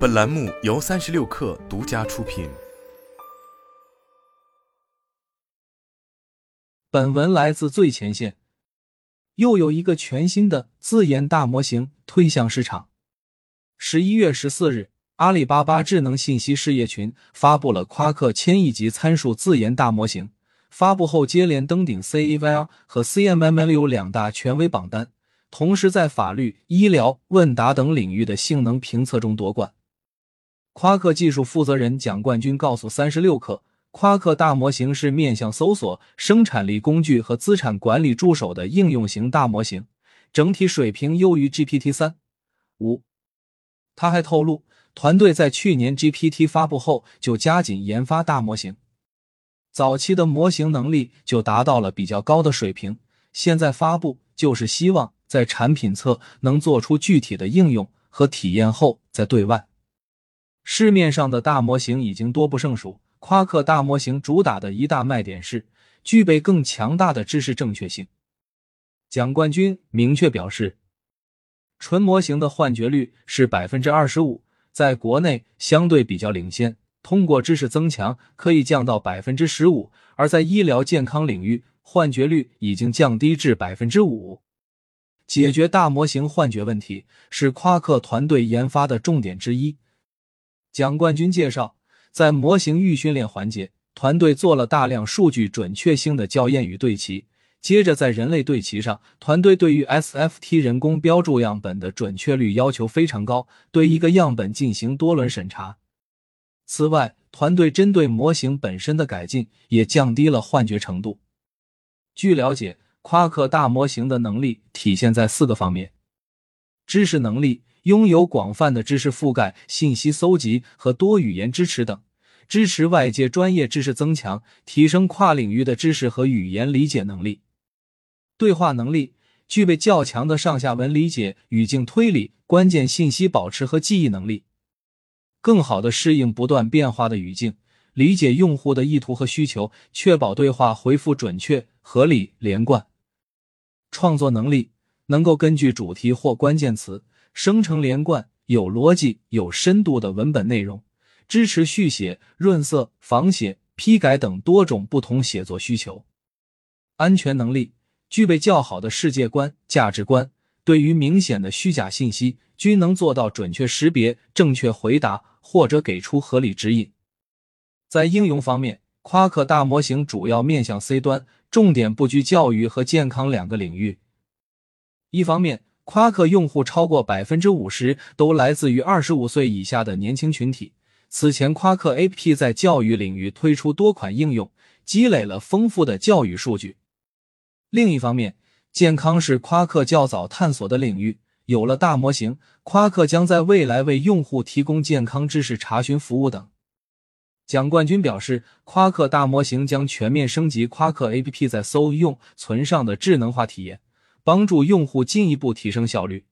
本栏目由三十六氪独家出品。本文来自最前线。又有一个全新的自研大模型推向市场。十一月十四日，阿里巴巴智能信息事业群发布了夸克千亿级参数自研大模型。发布后接连登顶 CEVR 和 CMMLU 两大权威榜单，同时在法律、医疗、问答等领域的性能评测中夺冠。夸克技术负责人蒋冠军告诉三十六氪，夸克大模型是面向搜索、生产力工具和资产管理助手的应用型大模型，整体水平优于 GPT 三、五。他还透露，团队在去年 GPT 发布后就加紧研发大模型。早期的模型能力就达到了比较高的水平，现在发布就是希望在产品侧能做出具体的应用和体验后再对外。市面上的大模型已经多不胜数，夸克大模型主打的一大卖点是具备更强大的知识正确性。蒋冠军明确表示，纯模型的幻觉率是百分之二十五，在国内相对比较领先。通过知识增强可以降到百分之十五，而在医疗健康领域，幻觉率已经降低至百分之五。解决大模型幻觉问题是夸克团队研发的重点之一。蒋冠军介绍，在模型预训练环节，团队做了大量数据准确性的校验与对齐。接着，在人类对齐上，团队对于 SFT 人工标注样本的准确率要求非常高，对一个样本进行多轮审查。此外，团队针对模型本身的改进也降低了幻觉程度。据了解，夸克大模型的能力体现在四个方面：知识能力，拥有广泛的知识覆盖、信息搜集和多语言支持等；支持外界专业知识增强，提升跨领域的知识和语言理解能力；对话能力，具备较强的上下文理解、语境推理、关键信息保持和记忆能力。更好的适应不断变化的语境，理解用户的意图和需求，确保对话回复准确、合理、连贯。创作能力能够根据主题或关键词生成连贯、有逻辑、有深度的文本内容，支持续写、润色、仿写、批改等多种不同写作需求。安全能力具备较好的世界观、价值观，对于明显的虚假信息均能做到准确识别、正确回答。或者给出合理指引。在应用方面，夸克大模型主要面向 C 端，重点布局教育和健康两个领域。一方面，夸克用户超过百分之五十都来自于二十五岁以下的年轻群体。此前，夸克 APP 在教育领域推出多款应用，积累了丰富的教育数据。另一方面，健康是夸克较早探索的领域。有了大模型，夸克将在未来为用户提供健康知识查询服务等。蒋冠军表示，夸克大模型将全面升级夸克 APP 在搜、用、存上的智能化体验，帮助用户进一步提升效率。